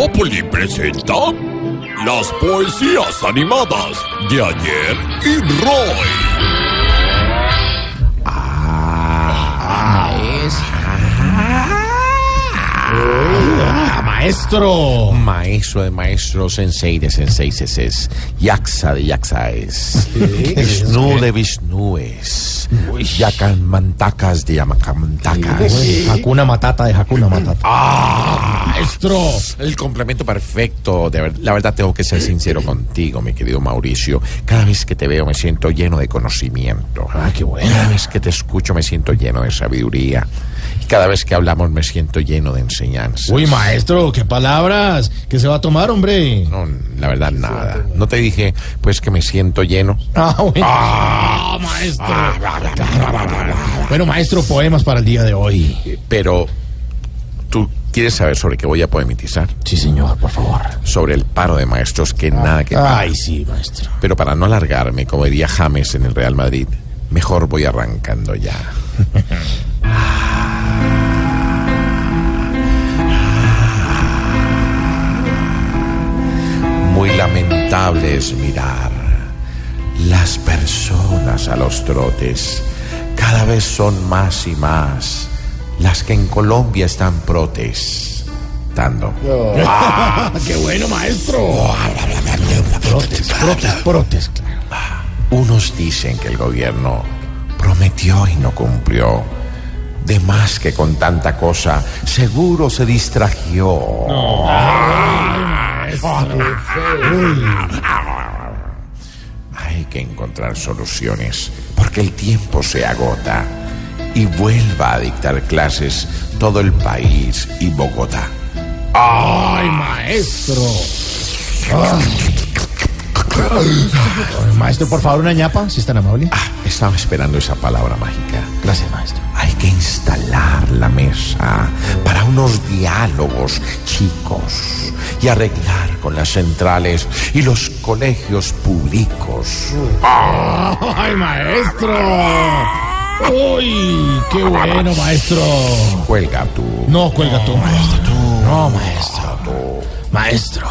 Populi presenta las poesías animadas de ayer y Roy. Ah, maestro. Maestro de maestros, sensei de senseis, yaxa de yaxaes, Vishnu de visnúes, yacanmantacas de yamacamantacas. Hakuna Matata de Hakuna Matata. ¡Ah! Maestro. El complemento perfecto. De ver- la verdad tengo que ser sincero contigo, mi querido Mauricio. Cada vez que te veo me siento lleno de conocimiento. Ah, qué bueno. Cada vez que te escucho me siento lleno de sabiduría. Y cada vez que hablamos me siento lleno de enseñanza. Uy, maestro, qué palabras. ¿Qué se va a tomar, hombre? No, la verdad, nada. No te dije, pues, que me siento lleno. Ah, bueno. Ah, maestro. Bueno, maestro, poemas para el día de hoy. Pero, ¿tú quieres saber sobre qué voy a poemitizar? Sí, señor, por favor. Sobre el paro de maestros que nada que ver. Ay, sí, maestro. Pero para no alargarme, como diría James en el Real Madrid, mejor voy arrancando ya. lamentable es mirar las personas a los trotes. Cada vez son más y más las que en Colombia están protestando. qué bueno, maestro. Protes, protes, protes, claro. Unos dicen que el gobierno prometió y no cumplió. De más que con tanta cosa, seguro se distrajo. Hay que encontrar soluciones, porque el tiempo se agota y vuelva a dictar clases todo el país y Bogotá. Ay, maestro. Ay, Maestro, por favor, una ñapa, si es tan amable. Ah, estaba esperando esa palabra mágica. Gracias, maestro. Hay que instalar la mesa para unos diálogos chicos y arreglar con las centrales y los colegios públicos. ¡Ay, maestro! ¡Uy! ¡Qué bueno, maestro! Cuelga tú. No, cuelga tú, maestro. tú. No, maestro. Tú. Maestro.